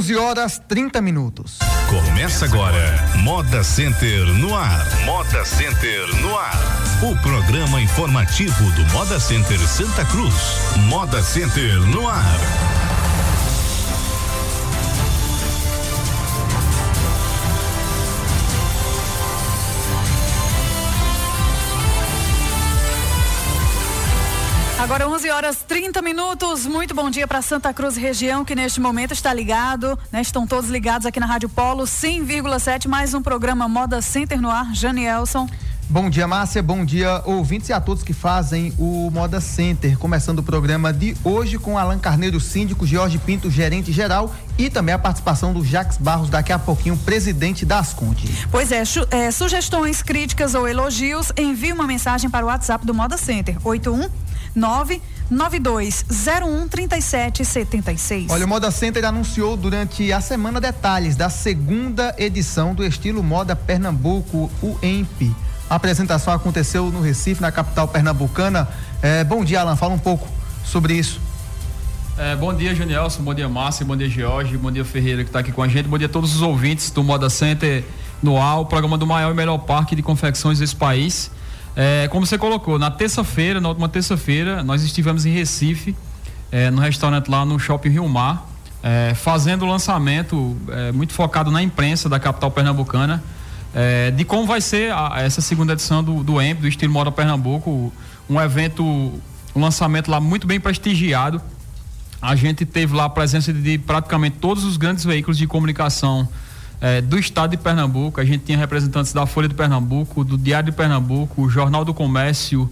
11 horas 30 minutos. Começa agora, Moda Center no ar. Moda Center no ar. O programa informativo do Moda Center Santa Cruz. Moda Center no ar. 11 horas 30 minutos. Muito bom dia para Santa Cruz região que neste momento está ligado, né? Estão todos ligados aqui na Rádio Polo 100,7, mais um programa Moda Center no ar. Janielson. Bom dia, Márcia. Bom dia, ouvintes e a todos que fazem o Moda Center. Começando o programa de hoje com Alan Carneiro, síndico, Jorge Pinto, gerente geral e também a participação do Jacques Barros, daqui a pouquinho, presidente da Asconde. Pois é, é, sugestões, críticas ou elogios, envie uma mensagem para o WhatsApp do Moda Center, 81 99201 3776. Olha, o Moda Center anunciou durante a semana detalhes da segunda edição do estilo Moda Pernambuco, o EMP. A apresentação aconteceu no Recife, na capital pernambucana. É, bom dia, Alan, fala um pouco sobre isso. É, bom dia, Junielson, bom dia, Márcia, bom dia, Jorge, bom dia, Ferreira, que está aqui com a gente, bom dia a todos os ouvintes do Moda Center no ar, o programa do maior e melhor parque de confecções desse país. É, como você colocou, na terça-feira, na última terça-feira, nós estivemos em Recife, é, no restaurante lá no Shopping Rio Mar, é, fazendo o lançamento é, muito focado na imprensa da capital pernambucana, é, de como vai ser a, essa segunda edição do, do EMP, do Estilo Moda Pernambuco, um evento, um lançamento lá muito bem prestigiado. A gente teve lá a presença de praticamente todos os grandes veículos de comunicação é, do estado de Pernambuco. A gente tinha representantes da Folha de Pernambuco, do Diário de Pernambuco, Jornal do Comércio,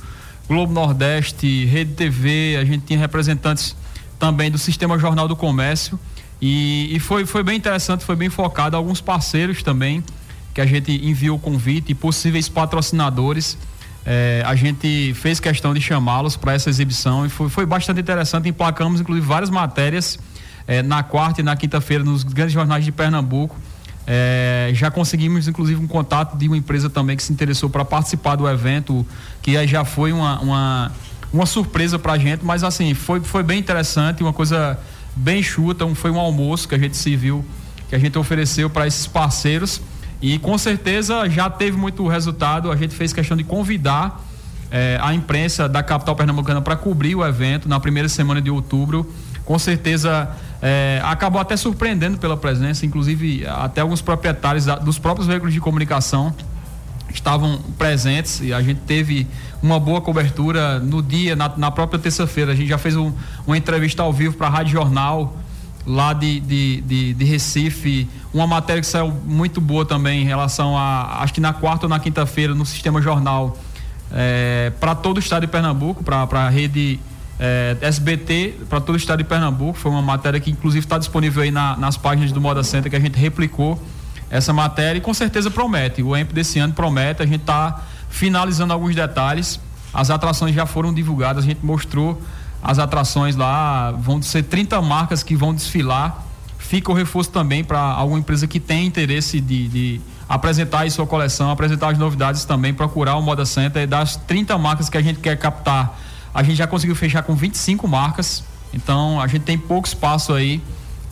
Globo Nordeste, Rede TV. A gente tinha representantes também do Sistema Jornal do Comércio. E, e foi, foi bem interessante, foi bem focado. Alguns parceiros também, que a gente enviou o convite possíveis patrocinadores. É, a gente fez questão de chamá-los para essa exibição e foi, foi bastante interessante. Emplacamos, inclusive, várias matérias é, na quarta e na quinta-feira nos grandes jornais de Pernambuco é, já conseguimos, inclusive, um contato de uma empresa também que se interessou para participar do evento, que já foi uma, uma, uma surpresa para a gente, mas assim, foi, foi bem interessante, uma coisa bem chuta, um, foi um almoço que a gente se viu, que a gente ofereceu para esses parceiros e com certeza já teve muito resultado, a gente fez questão de convidar é, a imprensa da capital pernambucana para cobrir o evento na primeira semana de outubro, com certeza é, acabou até surpreendendo pela presença, inclusive até alguns proprietários da, dos próprios veículos de comunicação estavam presentes e a gente teve uma boa cobertura no dia, na, na própria terça-feira. A gente já fez um, uma entrevista ao vivo para a Rádio Jornal lá de, de, de, de, Recife, uma matéria que saiu muito boa também em relação a, acho que na quarta ou na quinta-feira, no Sistema Jornal, é, para todo o estado de Pernambuco, para a rede é, SBT para todo o estado de Pernambuco. Foi uma matéria que inclusive está disponível aí na, nas páginas do Moda Center que a gente replicou essa matéria e com certeza promete. O EMP desse ano promete. A gente está finalizando alguns detalhes. As atrações já foram divulgadas, a gente mostrou as atrações lá. Vão ser 30 marcas que vão desfilar. Fica o reforço também para alguma empresa que tem interesse de, de apresentar aí sua coleção, apresentar as novidades também, procurar o Moda Center e das 30 marcas que a gente quer captar a gente já conseguiu fechar com 25 marcas, então a gente tem pouco espaço aí.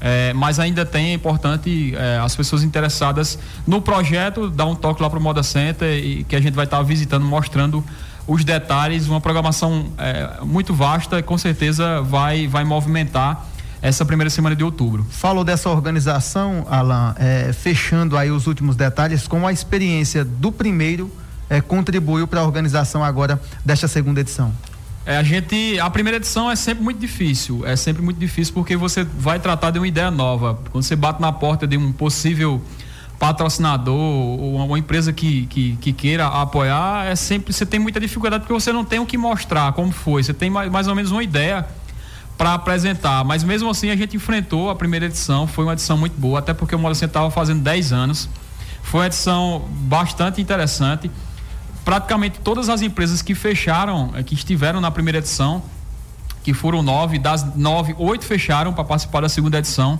É, mas ainda tem, é importante é, as pessoas interessadas no projeto dar um toque lá para o Moda Center e que a gente vai estar tá visitando, mostrando os detalhes, uma programação é, muito vasta com certeza vai, vai movimentar essa primeira semana de outubro. Falou dessa organização, Alan, é, fechando aí os últimos detalhes, como a experiência do primeiro é, contribuiu para a organização agora desta segunda edição. É, a gente, a primeira edição é sempre muito difícil, é sempre muito difícil porque você vai tratar de uma ideia nova. Quando você bate na porta de um possível patrocinador ou uma empresa que, que, que, queira apoiar, é sempre você tem muita dificuldade porque você não tem o que mostrar como foi. Você tem mais, mais ou menos uma ideia para apresentar, mas mesmo assim a gente enfrentou a primeira edição, foi uma edição muito boa, até porque o Moda estava fazendo 10 anos. Foi uma edição bastante interessante praticamente todas as empresas que fecharam, eh, que estiveram na primeira edição, que foram nove, das nove, oito fecharam para participar da segunda edição.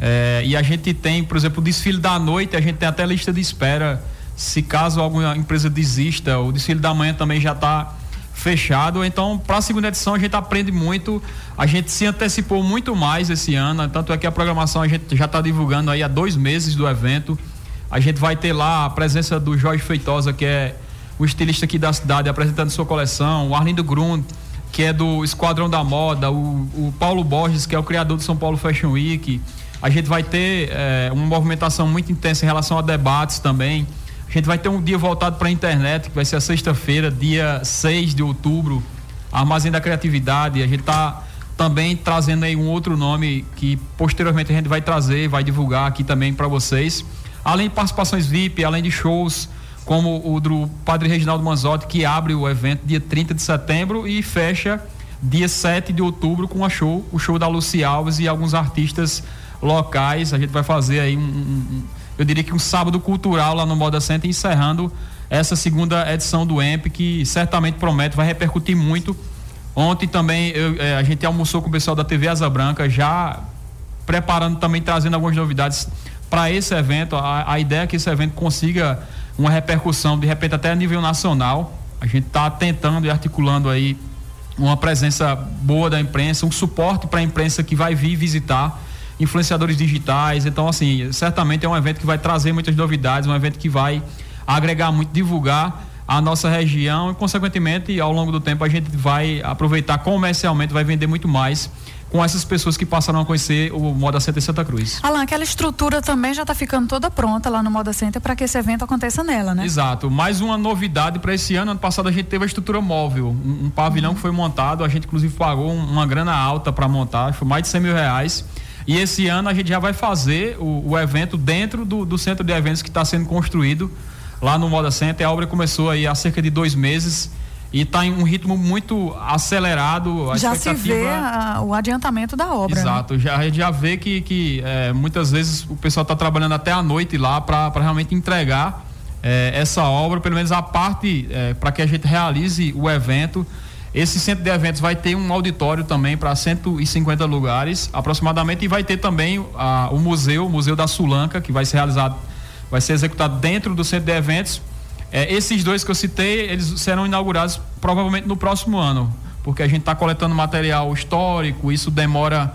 É, e a gente tem, por exemplo, o desfile da noite, a gente tem até lista de espera. Se caso alguma empresa desista, o desfile da manhã também já está fechado. Então, para a segunda edição, a gente aprende muito. A gente se antecipou muito mais esse ano. Tanto é que a programação a gente já está divulgando aí há dois meses do evento. A gente vai ter lá a presença do Jorge Feitosa, que é o estilista aqui da cidade, apresentando sua coleção. O Arlindo Grund, que é do Esquadrão da Moda. O, o Paulo Borges, que é o criador do São Paulo Fashion Week. A gente vai ter é, uma movimentação muito intensa em relação a debates também. A gente vai ter um dia voltado para a internet, que vai ser a sexta-feira, dia 6 de outubro, Armazém da Criatividade. A gente está também trazendo aí um outro nome que posteriormente a gente vai trazer, vai divulgar aqui também para vocês. Além de participações VIP, além de shows como o do Padre Reginaldo Manzotti, que abre o evento dia 30 de setembro e fecha dia 7 de outubro com a show, o show da Luci Alves e alguns artistas locais. A gente vai fazer aí um, um eu diria que um sábado cultural lá no Moda Center, encerrando essa segunda edição do EMP, que certamente promete, vai repercutir muito. Ontem também eu, é, a gente almoçou com o pessoal da TV Asa Branca, já preparando também, trazendo algumas novidades para esse evento. A, a, ideia é que esse evento consiga uma repercussão, de repente até a nível nacional. A gente está tentando e articulando aí uma presença boa da imprensa, um suporte para a imprensa que vai vir visitar influenciadores digitais. Então, assim, certamente é um evento que vai trazer muitas novidades, um evento que vai agregar muito, divulgar a nossa região e, consequentemente, ao longo do tempo, a gente vai aproveitar comercialmente, vai vender muito mais com essas pessoas que passaram a conhecer o Moda Center Santa Cruz. Alan, aquela estrutura também já está ficando toda pronta lá no Moda Center para que esse evento aconteça nela, né? Exato. Mais uma novidade para esse ano. Ano passado a gente teve a estrutura móvel, um, um pavilhão uhum. que foi montado. A gente inclusive pagou uma grana alta para montar, foi mais de 100 mil reais. E esse ano a gente já vai fazer o, o evento dentro do, do, centro de eventos que está sendo construído lá no Moda Center. A obra começou aí há cerca de dois meses e está em um ritmo muito acelerado. A já se vê a, o adiantamento da obra. Né? Exato, né? já, a gente já vê que, que é, muitas vezes o pessoal está trabalhando até a noite lá para realmente entregar é, essa obra, pelo menos a parte é, para que a gente realize o evento. Esse centro de eventos vai ter um auditório também para 150 lugares aproximadamente e vai ter também a, o museu, o Museu da Sulanca, que vai ser realizado, vai ser executado dentro do centro de eventos. É, esses dois que eu citei, eles serão inaugurados provavelmente no próximo ano, porque a gente está coletando material histórico, isso demora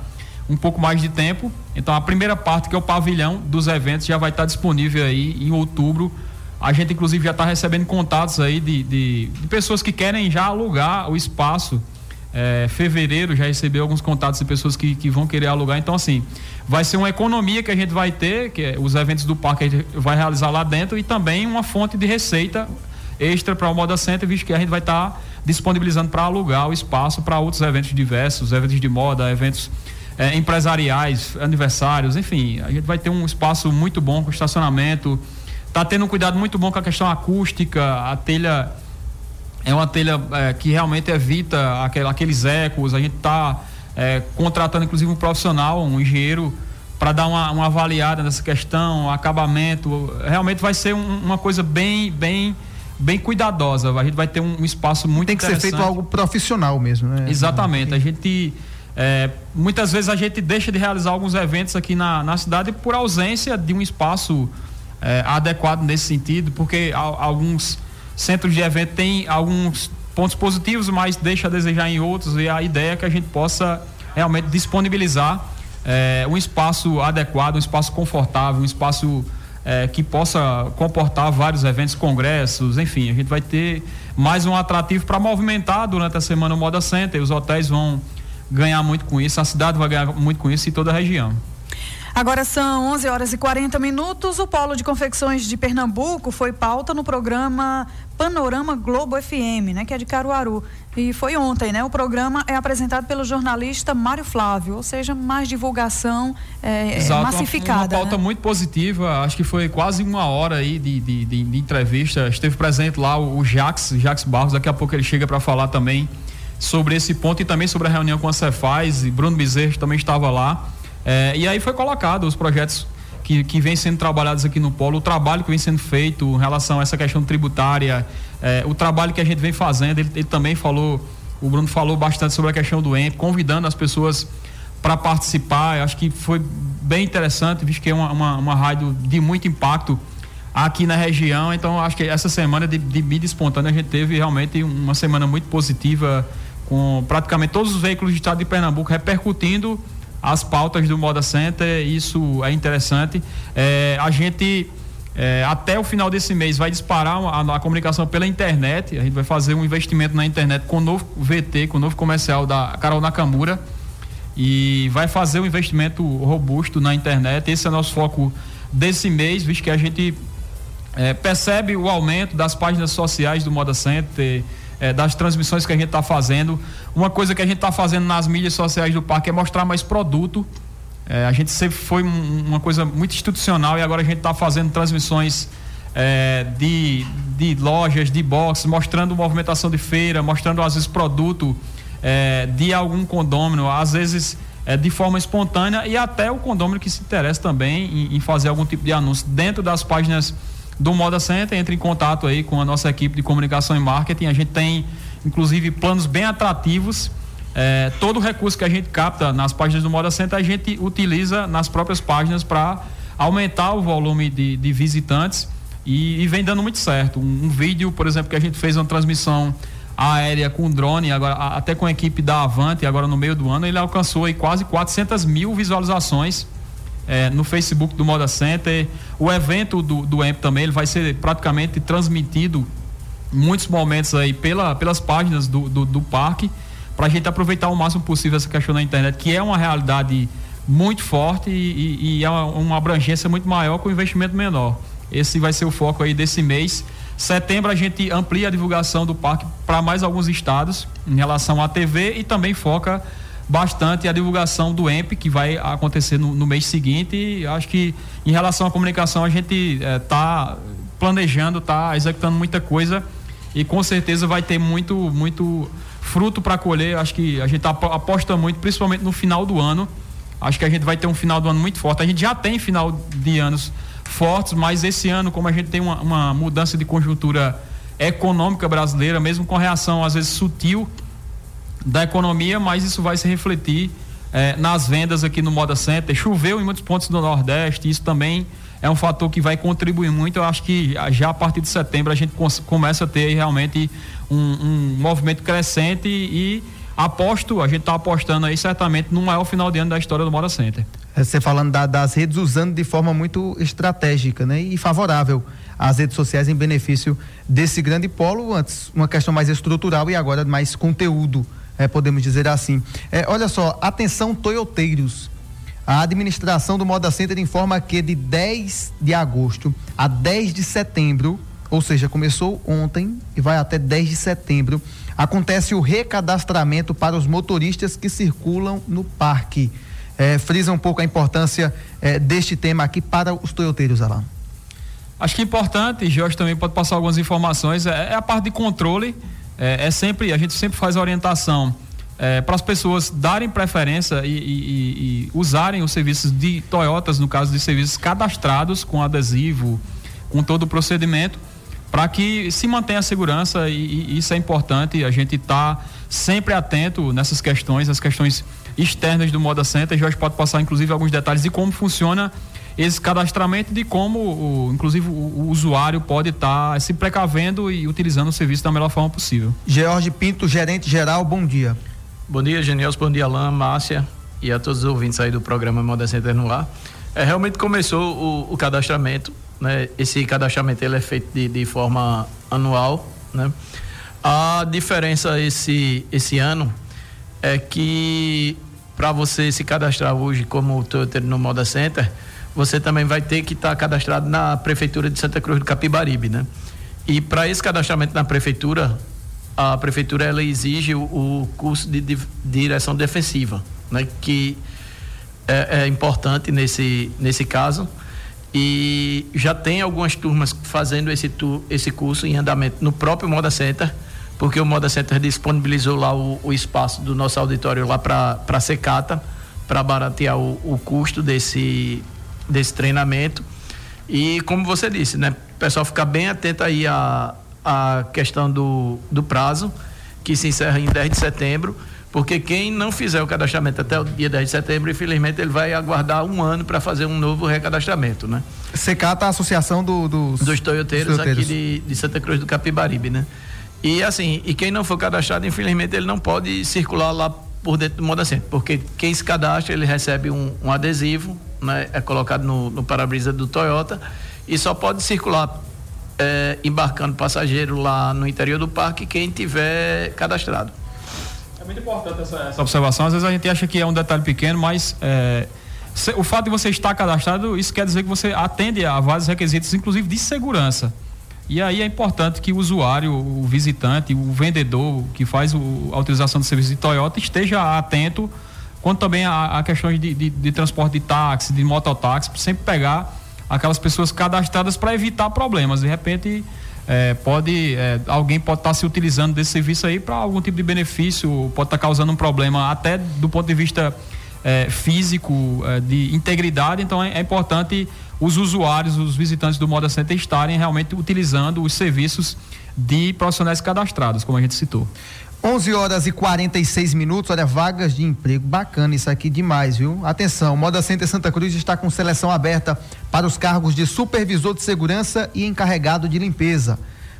um pouco mais de tempo. Então a primeira parte, que é o pavilhão dos eventos, já vai estar disponível aí em outubro a gente, inclusive, já está recebendo contatos aí de, de, de, pessoas que querem já alugar o espaço. É, fevereiro já recebeu alguns contatos de pessoas que, que vão querer alugar. Então, assim, vai ser uma economia que a gente vai ter, que é, os eventos do parque a gente vai realizar lá dentro, e também uma fonte de receita extra para o Moda Center, visto que a gente vai estar tá disponibilizando para alugar o espaço para outros eventos diversos, eventos de moda, eventos é, empresariais, aniversários, enfim, a gente vai ter um espaço muito bom com estacionamento Está tendo um cuidado muito bom com a questão acústica, a telha é uma telha é, que realmente evita aquel, aqueles ecos. A gente está é, contratando inclusive um profissional, um engenheiro, para dar uma, uma, avaliada nessa questão, acabamento. Realmente vai ser um, uma coisa bem, bem, bem cuidadosa. A gente vai ter um, um espaço muito Tem que ser feito algo profissional mesmo, né? Exatamente. A gente é, muitas vezes a gente deixa de realizar alguns eventos aqui na, na cidade por ausência de um espaço é, adequado nesse sentido, porque alguns centros de evento têm alguns pontos positivos, mas deixa a desejar em outros, e a ideia é que a gente possa realmente disponibilizar é, um espaço adequado, um espaço confortável, um espaço é, que possa comportar vários eventos, congressos, enfim, a gente vai ter mais um atrativo para movimentar durante a semana o Moda Center, os hotéis vão ganhar muito com isso, a cidade vai ganhar muito com isso e toda a região. Agora são 11 horas e 40 minutos. O Polo de Confecções de Pernambuco foi pauta no programa Panorama Globo FM, né, que é de Caruaru. E foi ontem, né? O programa é apresentado pelo jornalista Mário Flávio, ou seja, mais divulgação é, Exato, massificada. Uma, uma pauta né? muito positiva, acho que foi quase uma hora aí de, de, de, de entrevista. Esteve presente lá o, o Jax, Jax Barros, daqui a pouco ele chega para falar também sobre esse ponto e também sobre a reunião com a Cefaz, e Bruno Bezerra também estava lá. É, e aí foi colocado os projetos que, que vêm sendo trabalhados aqui no Polo, o trabalho que vem sendo feito em relação a essa questão tributária, é, o trabalho que a gente vem fazendo. Ele, ele, também falou, o Bruno falou bastante sobre a questão do EMP, convidando as pessoas para participar. Eu acho que foi bem interessante, visto que é uma, uma, uma rádio de muito impacto aqui na região. Então, acho que essa semana de, de mídia espontânea a gente teve realmente uma semana muito positiva, com praticamente todos os veículos do estado de Pernambuco repercutindo as pautas do Moda Center. Isso é interessante. É, a gente. É, até o final desse mês vai disparar a, a, comunicação pela internet. A gente vai fazer um investimento na internet com o novo VT, com o novo comercial da Carol Nakamura. E vai fazer um investimento robusto na internet. Esse é o nosso foco desse mês, visto que a gente é, percebe o aumento das páginas sociais do Moda Center, é, das transmissões que a gente está fazendo. Uma coisa que a gente está fazendo nas mídias sociais do parque é mostrar mais produto. É, a gente sempre foi um, uma coisa muito institucional e agora a gente está fazendo transmissões é, de, de lojas, de boxes, mostrando movimentação de feira, mostrando às vezes produto é, de algum condômino, às vezes é, de forma espontânea e até o condômino que se interessa também em, em fazer algum tipo de anúncio dentro das páginas do Moda Center, entre em contato aí com a nossa equipe de comunicação e marketing. A gente tem, inclusive, planos bem atrativos. É, todo o recurso que a gente capta nas páginas do Moda Center, a gente utiliza nas próprias páginas para aumentar o volume de, de visitantes e, e, vem dando muito certo. Um, um, vídeo, por exemplo, que a gente fez uma transmissão aérea com drone, agora, até com a equipe da Avante, agora no meio do ano, ele alcançou aí quase 400 mil visualizações é, no Facebook do Moda Center. O evento do, do EMP também ele vai ser praticamente transmitido muitos momentos aí pela, pelas páginas do, do, do parque para a gente aproveitar o máximo possível essa questão da internet, que é uma realidade muito forte e, e, e é uma, abrangência muito maior com investimento menor. Esse vai ser o foco aí desse mês. Setembro a gente amplia a divulgação do parque para mais alguns estados em relação à TV e também foca bastante a divulgação do EMP, que vai acontecer no, no mês seguinte. E acho que em relação à comunicação a gente está é, planejando, está executando muita coisa e com certeza vai ter muito, muito fruto para colher. Acho que a gente aposta muito, principalmente no final do ano. Acho que a gente vai ter um final do ano muito forte. A gente já tem final de anos fortes, mas esse ano, como a gente tem uma, uma mudança de conjuntura econômica brasileira, mesmo com reação às vezes sutil da economia, mas isso vai se refletir eh, nas vendas aqui no Moda Center. Choveu em muitos pontos do Nordeste, isso também é um fator que vai contribuir muito. Eu acho que já a partir de setembro a gente começa a ter realmente um, um movimento crescente e, aposto, a gente está apostando aí certamente no maior final de ano da história do Moda Center. É, você falando da, das redes usando de forma muito estratégica né? e favorável as redes sociais em benefício desse grande polo, antes uma questão mais estrutural e agora mais conteúdo é, podemos dizer assim. É, olha só, atenção toyoteiros. A administração do Moda Center informa que de 10 de agosto a 10 de setembro, ou seja, começou ontem e vai até 10 de setembro, acontece o recadastramento para os motoristas que circulam no parque. É, frisa um pouco a importância é, deste tema aqui para os toyoteiros, Alain. Acho que é importante, Jorge também pode passar algumas informações, é, é a parte de controle é, é sempre, a gente sempre faz orientação é, para as pessoas darem preferência e, e, e, usarem os serviços de Toyotas, no caso de serviços cadastrados com adesivo, com todo o procedimento, para que se mantenha a segurança e, e isso é importante. A gente está sempre atento nessas questões, as questões externas do Moda Center. Jorge pode passar, inclusive, alguns detalhes de como funciona esse cadastramento de como, o, inclusive, o, o, usuário pode estar tá se precavendo e utilizando o serviço da melhor forma possível. George Pinto, gerente geral, bom dia. Bom dia, Genielson, bom dia, Alain, Márcia e a todos os ouvintes aí do programa Moda Center no ar. É, realmente começou o, o cadastramento, né? Esse cadastramento ele é feito de, de forma anual, né? A diferença esse, esse ano é que para você se cadastrar hoje como Toyota no Moda Center, você também vai ter que estar tá cadastrado na Prefeitura de Santa Cruz do Capibaribe, né? E para esse cadastramento na Prefeitura, a Prefeitura ela exige o, o curso de, de, direção defensiva, né? Que é, é importante nesse, nesse caso e já tem algumas turmas fazendo esse, tu, esse curso em andamento no próprio Moda Center, porque o Moda Center disponibilizou lá o, o espaço do nosso auditório lá para a secata, para baratear o, o, custo desse, desse treinamento. E como você disse, né? O pessoal ficar bem atento aí à, à questão do, do prazo, que se encerra em 10 de setembro, Porque quem não fizer o cadastramento até o dia 10 de setembro, infelizmente, ele vai aguardar um ano para fazer um novo recadastramento, né? Secata a associação do, dos, dos toyoteiros, dos aqui de, de, Santa Cruz do Capibaribe, né? E assim, e quem não for cadastrado, infelizmente, ele não pode circular lá por dentro do Moda Center, porque quem se cadastra, ele recebe um, um adesivo, né? É colocado no, no para-brisa do Toyota e só pode circular é, embarcando passageiro lá no interior do parque quem tiver cadastrado. É muito importante essa, essa observação. Às vezes a gente acha que é um detalhe pequeno, mas é, o fato de você estar cadastrado, isso quer dizer que você atende a vários requisitos, inclusive de segurança. E aí é importante que o usuário, o visitante, o vendedor que faz o, a utilização do serviço de Toyota esteja atento, quanto também a, a questões de, de, de, transporte de táxi, de mototáxi, sempre pegar aquelas pessoas cadastradas para evitar problemas. De repente, é, pode é, alguém pode estar tá se utilizando desse serviço aí para algum tipo de benefício, pode estar tá causando um problema até do ponto de vista é, físico, é, de integridade. Então é, é, importante os usuários, os visitantes do Moda Center estarem realmente utilizando os serviços de profissionais cadastrados, como a gente citou. 11 horas e 46 minutos, olha, vagas de emprego. Bacana isso aqui demais, viu? Atenção, Moda Center Santa Cruz está com seleção aberta para os cargos de supervisor de segurança e encarregado de limpeza.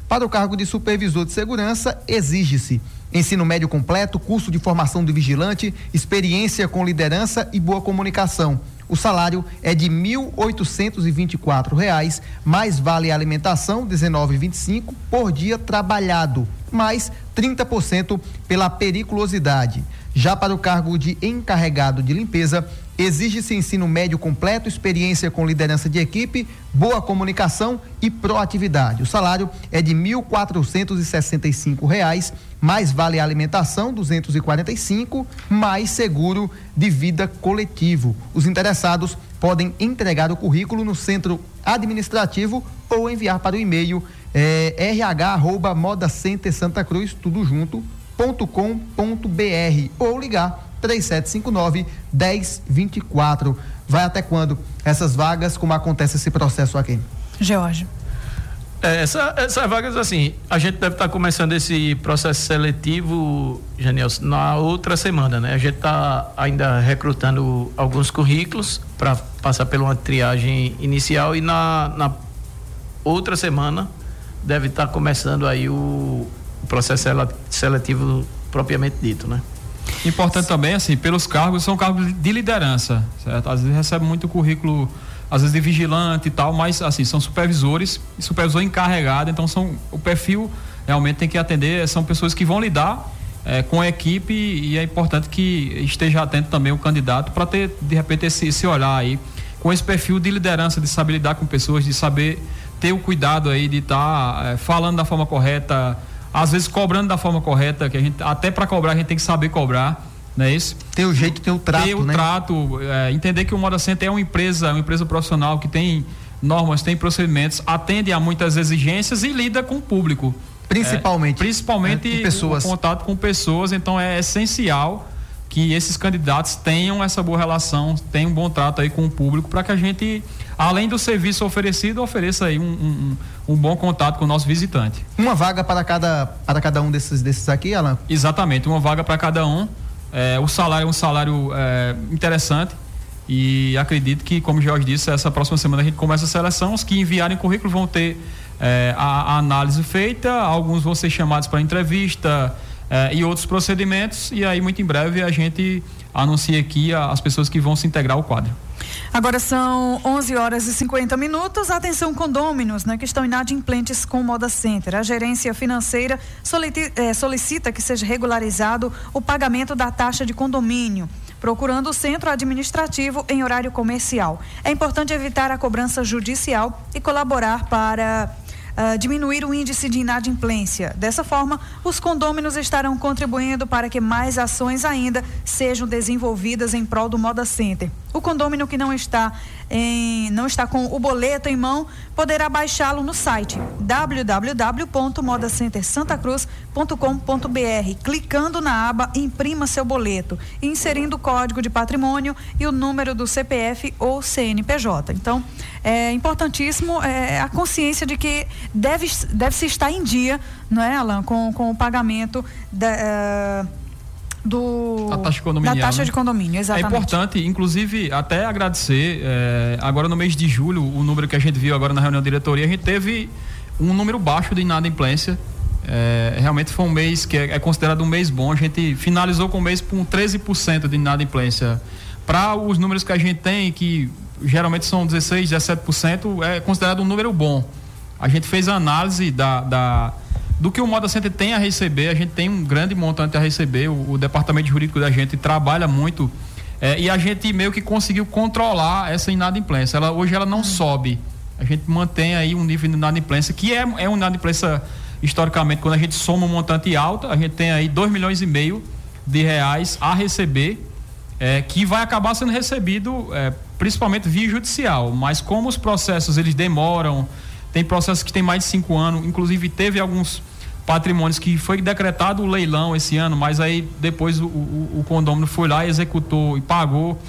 Para o cargo de supervisor de segurança, exige-se ensino médio completo, curso de formação de vigilante, experiência com liderança e boa comunicação. O salário é de R$ 1.824, mais vale alimentação, R$ 19,25 por dia trabalhado, mais 30% pela periculosidade. Já para o cargo de encarregado de limpeza, exige-se ensino médio completo, experiência com liderança de equipe, boa comunicação e proatividade. O salário é de R$ 1.465, mais vale alimentação, R$ 245, mais seguro de vida coletivo. Os interessados podem entregar o currículo no centro administrativo ou enviar para o e-mail é, tudo junto com.br ou ligar 3759 1024. Vai até quando essas vagas, como acontece esse processo aqui? George. É, essa, essas vagas, assim, a gente deve estar começando esse processo seletivo, Janiel, na outra semana, né? A gente está ainda recrutando alguns currículos para passar por uma triagem inicial e na, na outra semana deve estar começando aí o, o processo seletivo propriamente dito, né? Importante também, assim, pelos cargos, são cargos de liderança, certo? Às vezes recebe muito currículo, às vezes de vigilante e tal, mas, assim, são supervisores supervisor encarregado, então são, o perfil realmente tem que atender, são pessoas que vão lidar é, com a equipe e é importante que esteja atento também o candidato para ter, de repente, esse, esse olhar aí, com esse perfil de liderança, de saber lidar com pessoas, de saber ter o cuidado aí de estar tá, é, falando da forma correta, às vezes cobrando da forma correta, que a gente até para cobrar a gente tem que saber cobrar, não é isso? Ter o jeito, ter o trato, ter o né? trato, é, entender que o Moda Center é uma empresa, uma empresa profissional que tem normas, tem procedimentos, atende a muitas exigências e lida com o público. Principalmente. É, principalmente é, pessoas. o contato com pessoas, então é essencial que esses candidatos tenham essa boa relação, tenham um bom trato aí com o público para que a gente, além do serviço oferecido, ofereça aí um, um, um, bom contato com o nosso visitante. Uma vaga para cada, para cada um desses, desses aqui, Alan? Exatamente, uma vaga para cada um. É, o salário é um salário é, interessante e acredito que, como o Jorge disse, essa próxima semana a gente começa a seleção. Os que enviarem currículo vão ter é, a, a análise feita, alguns vão ser chamados para entrevista eh, e outros procedimentos. E aí, muito em breve, a gente anuncia aqui as pessoas que vão se integrar ao quadro. Agora são 11 horas e 50 minutos. Atenção, condôminos né, que estão inadimplentes com o Moda Center. A gerência financeira eh, solicita que seja regularizado o pagamento da taxa de condomínio procurando o centro administrativo em horário comercial. É importante evitar a cobrança judicial e colaborar para uh, diminuir o índice de inadimplência. Dessa forma, os condôminos estarão contribuindo para que mais ações ainda sejam desenvolvidas em prol do Moda Center. O condômino que não está em, não está com o boleto em mão, poderá baixá-lo no site www.modacentersantacruz.com.br, clicando na aba Imprima seu boleto, inserindo o código de patrimônio e o número do CPF ou CNPJ. Então, é importantíssimo é, a consciência de que deve, deve se estar em dia, não é, Alan, com, com o pagamento da. Uh, do da taxa, da taxa de condomínio, exatamente. É importante, inclusive, até agradecer, é, agora no mês de julho, o número que a gente viu agora na reunião de diretoria, a gente teve um número baixo de inadimplência. É, realmente foi um mês que é, é, considerado um mês bom. A gente finalizou com o mês com 13% de inadimplência. Para os números que a gente tem, que geralmente são 16, 17%, é considerado um número bom. A gente fez a análise da, da do que o Moda Center tem a receber, a gente tem um grande montante a receber, o, o departamento jurídico da gente trabalha muito é, e a gente meio que conseguiu controlar essa inadimplência. Ela, hoje ela não sobe, a gente mantém aí um nível de inadimplência que é, é uma inadimplência historicamente, quando a gente soma um montante alto, a gente tem aí 2 milhões e meio de reais a receber, é, que vai acabar sendo recebido é, principalmente via judicial, mas como os processos eles demoram, tem processos que tem mais de cinco anos, inclusive teve alguns patrimônios que foi decretado o leilão esse ano, mas aí depois o, o, o condômino foi lá, executou e pagou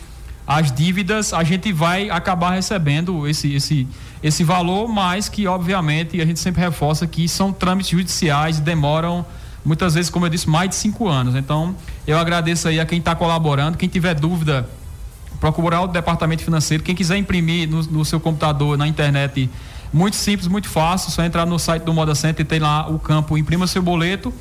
as dívidas, a gente vai acabar recebendo esse, esse, esse valor, mas que obviamente a gente sempre reforça que são trâmites judiciais, demoram muitas vezes, como eu disse, mais de cinco anos. Então, eu agradeço aí a quem está colaborando, quem tiver dúvida, procurar o departamento financeiro, quem quiser imprimir no, no seu computador, na internet muito simples, muito fácil, só entrar no site do Moda Center e tem lá o campo imprima seu boleto.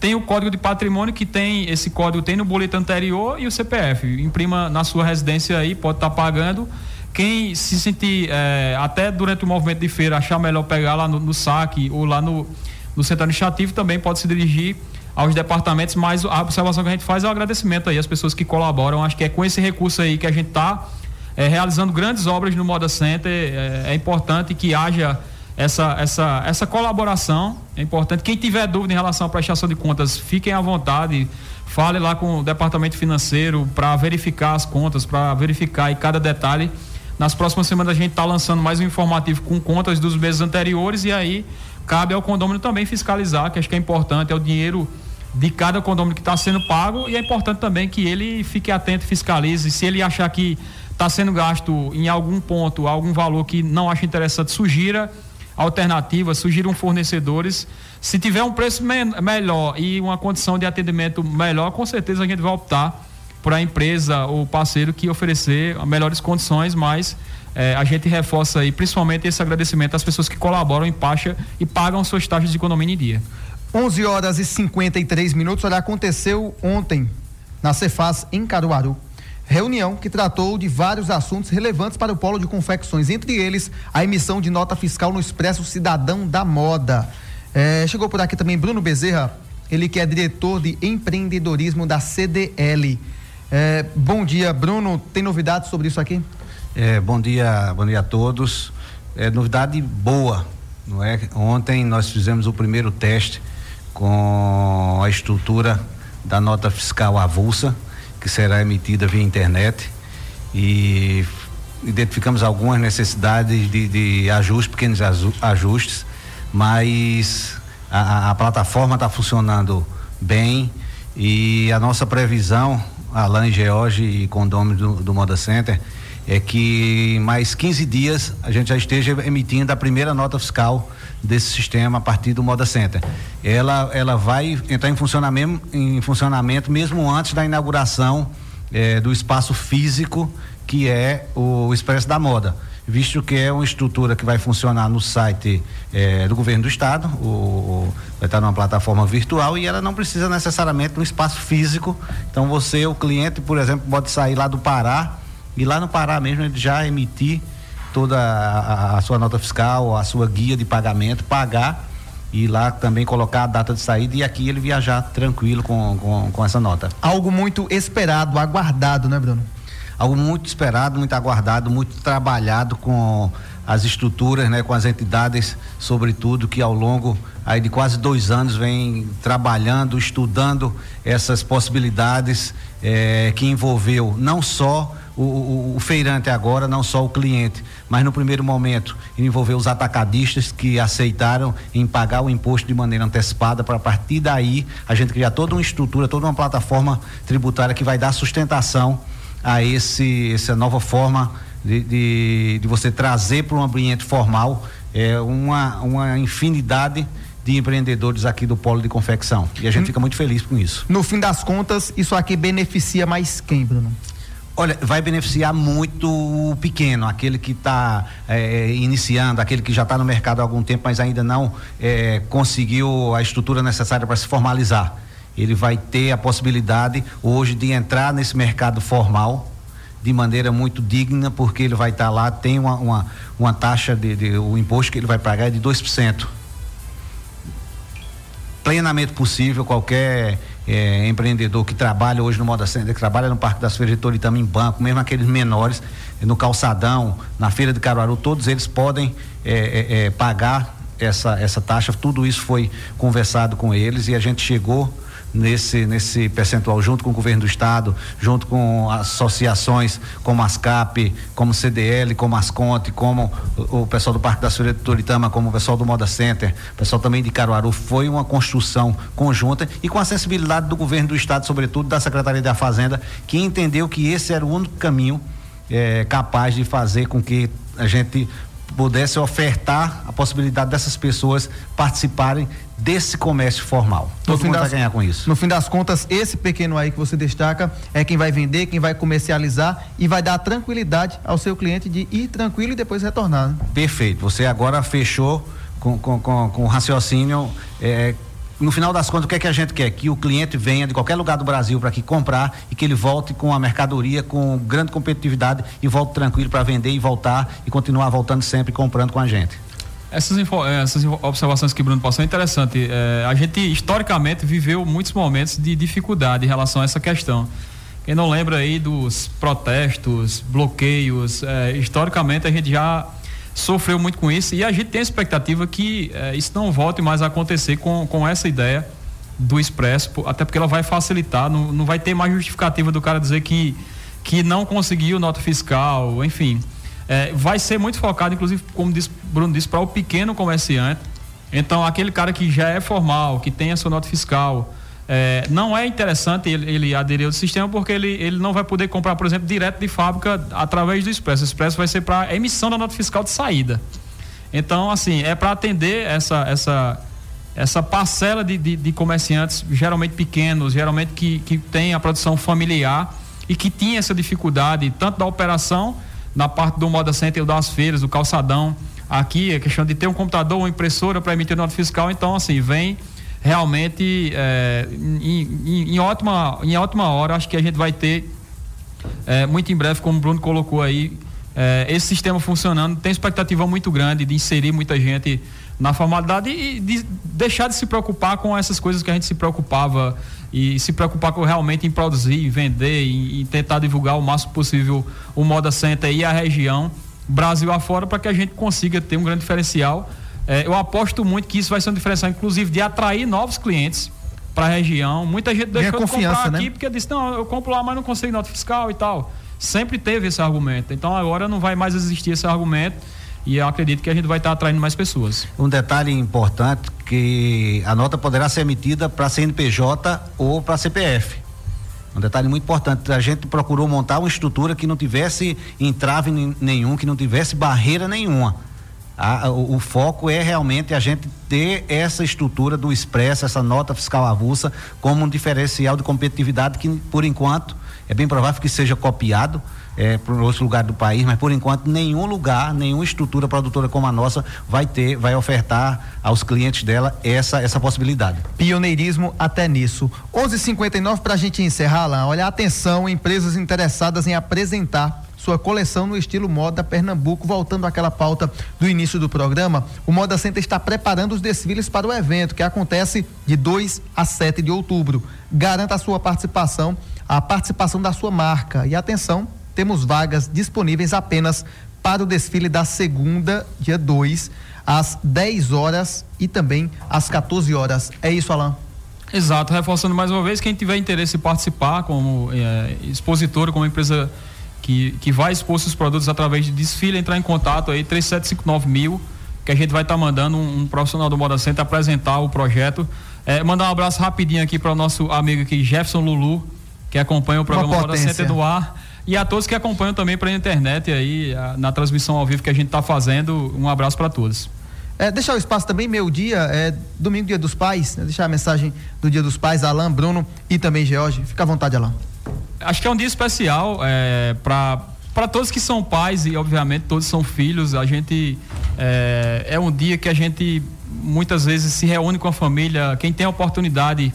Tem o código de patrimônio que tem, esse código tem no boleto anterior e o CPF. Imprima na sua residência aí, pode estar tá pagando. Quem se sentir, é, até durante o movimento de feira, achar melhor pegar lá no, no saque ou lá no, no centro administrativo, também pode se dirigir aos departamentos, mas a observação que a gente faz é o agradecimento aí às pessoas que colaboram. Acho que é com esse recurso aí que a gente está é, realizando grandes obras no Moda Center. É, é, importante que haja essa, essa, essa colaboração. É importante. Quem tiver dúvida em relação à prestação de contas, fiquem à vontade. Fale lá com o departamento financeiro para verificar as contas, para verificar cada detalhe. Nas próximas semanas a gente está lançando mais um informativo com contas dos meses anteriores e aí cabe ao condomínio também fiscalizar, que acho que é importante, é o dinheiro de cada condomínio que está sendo pago e é importante também que ele fique atento, fiscalize. Se ele achar que está sendo gasto em algum ponto algum valor que não acha interessante, sugira alternativas, sugiram fornecedores. Se tiver um preço me melhor e uma condição de atendimento melhor, com certeza a gente vai optar por a empresa ou parceiro que oferecer melhores condições, mas eh, a gente reforça aí principalmente esse agradecimento às pessoas que colaboram em Pacha e pagam suas taxas de economia em dia. 11 horas e 53 minutos. Olha, aconteceu ontem na Cefaz em Caruaru reunião que tratou de vários assuntos relevantes para o polo de confecções, entre eles a emissão de nota fiscal no Expresso Cidadão da Moda. É, chegou por aqui também Bruno Bezerra, ele que é diretor de empreendedorismo da CDL. É, bom dia, Bruno. Tem novidades sobre isso aqui? É, bom dia, bom dia a todos. É, novidade boa, não é? Ontem nós fizemos o primeiro teste com a estrutura da nota fiscal avulsa que será emitida via internet e identificamos algumas necessidades de, de ajustes, pequenos ajustes, mas a, a plataforma está funcionando bem e a nossa previsão, Alain George e condômino do, do Moda Center, é que em mais 15 dias a gente já esteja emitindo a primeira nota fiscal desse sistema a partir do Moda Center. Ela, ela vai entrar em funcionamento, em funcionamento mesmo antes da inauguração eh, do espaço físico que é o Expresso da Moda, visto que é uma estrutura que vai funcionar no site eh, do governo do estado, o, vai estar numa plataforma virtual e ela não precisa necessariamente de um espaço físico. Então você, o cliente, por exemplo, pode sair lá do Pará e lá no Pará mesmo ele já emitir toda a, a, sua nota fiscal, a sua guia de pagamento, pagar e lá também colocar a data de saída e aqui ele viajar tranquilo com, com, com essa nota. Algo muito esperado, aguardado, né, Bruno? Algo muito esperado, muito aguardado, muito trabalhado com as estruturas, né, com as entidades, sobretudo, que ao longo aí de quase dois anos vem trabalhando, estudando essas possibilidades eh, que envolveu não só o, o, o, feirante agora, não só o cliente, mas no primeiro momento envolveu os atacadistas que aceitaram em pagar o imposto de maneira antecipada para a partir daí a gente criar toda uma estrutura, toda uma plataforma tributária que vai dar sustentação a esse essa nova forma de, de, de você trazer para um ambiente formal é, uma, uma infinidade de empreendedores aqui do polo de confecção. E a gente hum. fica muito feliz com isso. No fim das contas, isso aqui beneficia mais quem, Bruno? Olha, vai beneficiar muito o pequeno, aquele que está é, iniciando, aquele que já está no mercado há algum tempo, mas ainda não é, conseguiu a estrutura necessária para se formalizar. Ele vai ter a possibilidade hoje de entrar nesse mercado formal de maneira muito digna, porque ele vai estar tá lá, tem uma, uma, uma taxa de, de, o imposto que ele vai pagar é de 2% plenamente possível qualquer é, empreendedor que trabalha hoje no Moda Center, que trabalha no Parque das Feiras de Toritama em banco, mesmo aqueles menores, no calçadão, na feira de Caruaru, todos eles podem é, é, pagar essa, essa taxa. Tudo isso foi conversado com eles e a gente chegou nesse, nesse percentual, junto com o governo do estado, junto com associações como ASCAP, como CDL, como Asconte, como o, o pessoal do Parque da Feiras de Toritama, como o pessoal do Moda Center, o pessoal também de Caruaru, foi uma construção conjunta e com a sensibilidade do governo do estado, sobretudo da Secretaria da Fazenda, que entendeu que esse era o único caminho é, capaz de fazer com que a gente pudesse ofertar a possibilidade dessas pessoas participarem desse comércio formal. Todo no mundo das, vai ganhar com isso. No fim das contas, esse pequeno aí que você destaca é quem vai vender, quem vai comercializar e vai dar tranquilidade ao seu cliente de ir tranquilo e depois retornar. Né? Perfeito. Você agora fechou com, com, com, com raciocínio é, no final das contas, o que é que a gente quer? Que o cliente venha de qualquer lugar do Brasil para aqui comprar e que ele volte com a mercadoria com grande competitividade e volte tranquilo para vender e voltar e continuar voltando sempre comprando com a gente. Essas, essas observações que Bruno passou é interessante. É, a gente historicamente viveu muitos momentos de dificuldade em relação a essa questão. Quem não lembra aí dos protestos, bloqueios, é, historicamente a gente já sofreu muito com isso e a gente tem a expectativa que eh, isso não volte mais a acontecer com, com essa ideia do Expresso, até porque ela vai facilitar, não, não vai ter mais justificativa do cara dizer que, que não conseguiu nota fiscal, enfim. Eh, vai ser muito focado, inclusive, como disse, Bruno disse, para o pequeno comerciante. Então, aquele cara que já é formal, que tem a sua nota fiscal, é, não é interessante ele, ele, aderir ao sistema porque ele, ele não vai poder comprar, por exemplo, direto de fábrica através do Expresso. O Expresso vai ser para emissão da nota fiscal de saída. Então, assim, é para atender essa, essa, essa parcela de, de, de, comerciantes, geralmente pequenos, geralmente que, que tem a produção familiar e que tinha essa dificuldade, tanto da operação, na parte do Moda Center, das feiras, do calçadão. Aqui é questão de ter um computador, uma impressora para emitir nota fiscal. Então, assim, vem realmente é, em, em, em, ótima, em ótima hora, acho que a gente vai ter é, muito em breve, como o Bruno colocou aí, é, esse sistema funcionando, tem expectativa muito grande de inserir muita gente na formalidade e de deixar de se preocupar com essas coisas que a gente se preocupava e se preocupar com realmente em produzir, vender e, e tentar divulgar o máximo possível o Moda Center e a região, Brasil afora, para que a gente consiga ter um grande diferencial é, eu aposto muito que isso vai ser um diferencial, inclusive, de atrair novos clientes para a região. Muita gente deixou de comprar né? aqui porque disse, não, eu compro lá, mas não consigo nota fiscal e tal. Sempre teve esse argumento. Então agora não vai mais existir esse argumento e eu acredito que a gente vai estar atraindo mais pessoas. Um detalhe importante que a nota poderá ser emitida para CNPJ ou para CPF. Um detalhe muito importante, a gente procurou montar uma estrutura que não tivesse entrave nenhum, que não tivesse barreira nenhuma a, o, o, foco é realmente a gente ter essa estrutura do expresso, essa nota fiscal avulsa, como um diferencial de competitividade que, por enquanto, é bem provável que seja copiado é, para outro lugar do país, mas por enquanto nenhum lugar, nenhuma estrutura produtora como a nossa vai ter, vai ofertar aos clientes dela essa essa possibilidade. Pioneirismo até nisso. 11:59 para a gente encerrar lá. Olha, atenção, empresas interessadas em apresentar sua coleção no estilo Moda Pernambuco. Voltando àquela pauta do início do programa, o Moda Center está preparando os desfiles para o evento, que acontece de 2 a 7 de outubro. Garanta a sua participação, a participação da sua marca. E atenção, temos vagas disponíveis apenas para o desfile da segunda, dia 2, às 10 horas e também às 14 horas. É isso, Alain? Exato, reforçando mais uma vez, quem tiver interesse em participar como é, expositor, como empresa que, que vai expor seus produtos através de desfile, entrar em contato aí, 3759 mil, que a gente vai estar tá mandando um, um, profissional do Moda Center apresentar o projeto. É, mandar um abraço rapidinho aqui para o nosso amigo aqui, Jefferson Lulu, que acompanha o programa Moda Center no ar. E a todos que acompanham também pela internet aí, a, na transmissão ao vivo que a gente está fazendo. Um abraço para todos. É, deixar o espaço também, meu dia, é domingo, dia dos pais, né? deixar a mensagem do dia dos pais, Alain, Bruno e também George. Fica à vontade, Alain. Acho que é um dia especial é, para para todos que são pais e obviamente todos são filhos. A gente é, é um dia que a gente muitas vezes se reúne com a família. Quem tem a oportunidade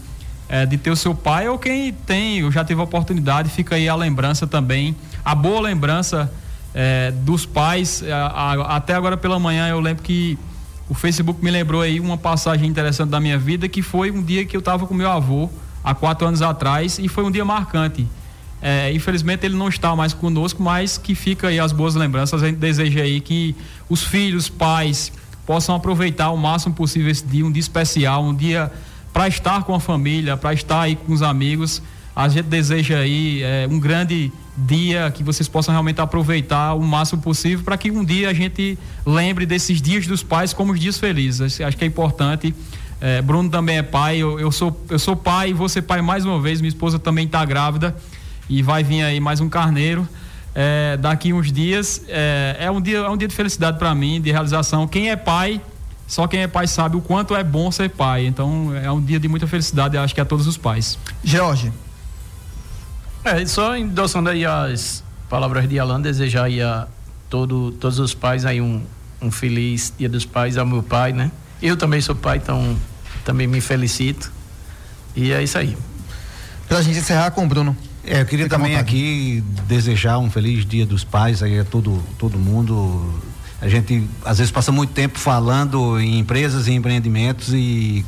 é, de ter o seu pai ou quem tem, eu já tive a oportunidade, fica aí a lembrança também, a boa lembrança é, dos pais. A, a, até agora pela manhã eu lembro que o Facebook me lembrou aí uma passagem interessante da minha vida que foi um dia que eu estava com meu avô há quatro anos atrás e foi um dia marcante. É, infelizmente ele não está mais conosco, mas que fica aí as boas lembranças. A gente deseja aí que os filhos, pais possam aproveitar o máximo possível esse dia, um dia especial, um dia para estar com a família, para estar aí com os amigos. A gente deseja aí é, um grande dia que vocês possam realmente aproveitar o máximo possível para que um dia a gente lembre desses dias dos pais como os dias felizes. Acho que é importante. É, Bruno também é pai, eu, eu, sou, eu sou pai e vou ser pai mais uma vez. Minha esposa também está grávida e vai vir aí mais um carneiro. É, daqui uns dias é, é, um dia é um dia de felicidade para mim de realização quem é pai só quem é pai sabe o quanto é bom ser pai. Então é um dia de muita felicidade, acho que a todos os pais. George. É, só endossando aí as palavras de Alan, desejar aí a todo, todos os pais aí um, um feliz dia dos pais ao meu pai, né? Eu também sou pai, então também me felicito. E é isso aí. Pra gente encerrar com o Bruno. É, eu queria Fica também aqui desejar um feliz dia dos pais aí a todo, todo mundo a gente às vezes passa muito tempo falando em empresas e empreendimentos e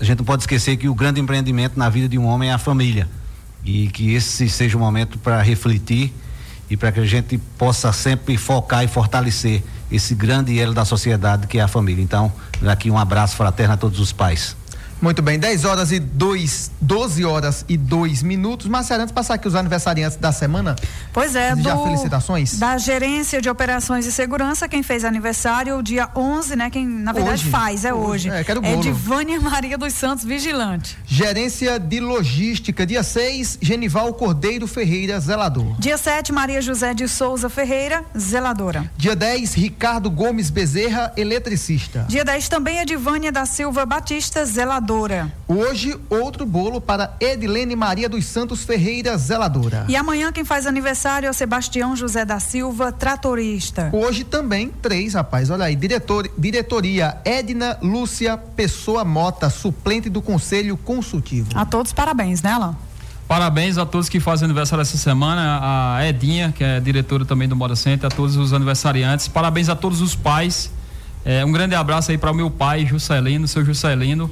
a gente não pode esquecer que o grande empreendimento na vida de um homem é a família e que esse seja o momento para refletir e para que a gente possa sempre focar e fortalecer esse grande elo da sociedade que é a família. Então, aqui um abraço fraterno a todos os pais. Muito bem, 10 horas e 2, 12 horas e 2 minutos. Marcelo, antes de passar aqui os aniversariantes da semana. Pois é, do, já felicitações. Da Gerência de Operações e Segurança, quem fez aniversário, dia 11, né? Quem na verdade hoje. faz, é hoje. hoje. É, quero é de Vânia Maria dos Santos Vigilante. Gerência de Logística, dia 6, Genival Cordeiro Ferreira, zelador. Dia 7, Maria José de Souza Ferreira, zeladora. Dia 10, Ricardo Gomes Bezerra, eletricista. Dia 10 também é de Vânia da Silva Batista, zeladora zeladora. Hoje, outro bolo para Edilene Maria dos Santos Ferreira, zeladora. E amanhã quem faz aniversário é o Sebastião José da Silva, tratorista. Hoje também três, rapaz. Olha aí, diretor, diretoria Edna Lúcia Pessoa Mota, suplente do Conselho Consultivo. A todos parabéns, né, Alain? Parabéns a todos que fazem aniversário essa semana, a Edinha, que é diretora também do Moda Center, a todos os aniversariantes. Parabéns a todos os pais. É, um grande abraço aí para o meu pai, Juscelino, seu Juscelino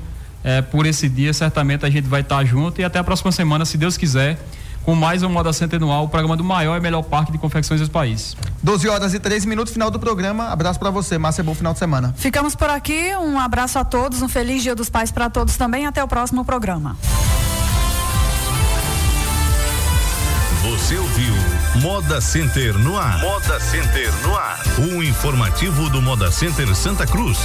é, por esse dia. Certamente a gente vai estar junto e até a próxima semana, se Deus quiser, com mais um Moda Center anual, o programa do maior e melhor parque de confecções do país. 12 horas e 13 minutos, final do programa. Abraço para você, Márcia, bom final de semana. Ficamos por aqui, um abraço a todos, um feliz Dia dos Pais para todos também. Até o próximo programa. Você ouviu Moda Center no ar. Moda Center no ar. Um informativo do Moda Center Santa Cruz.